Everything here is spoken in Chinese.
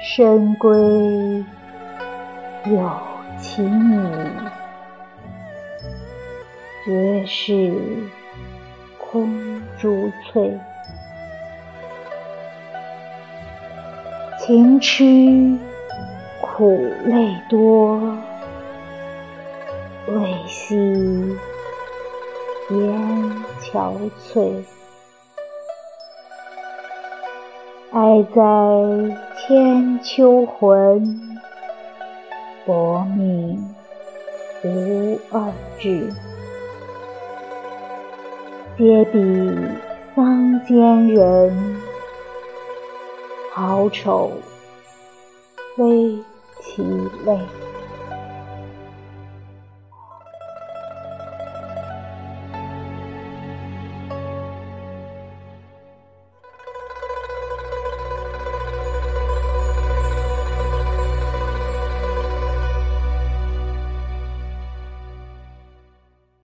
深闺有情女绝世空珠翠。情痴苦泪多。未惜言憔悴。爱在千秋魂，薄命无二志，皆比桑间人，好丑非其类。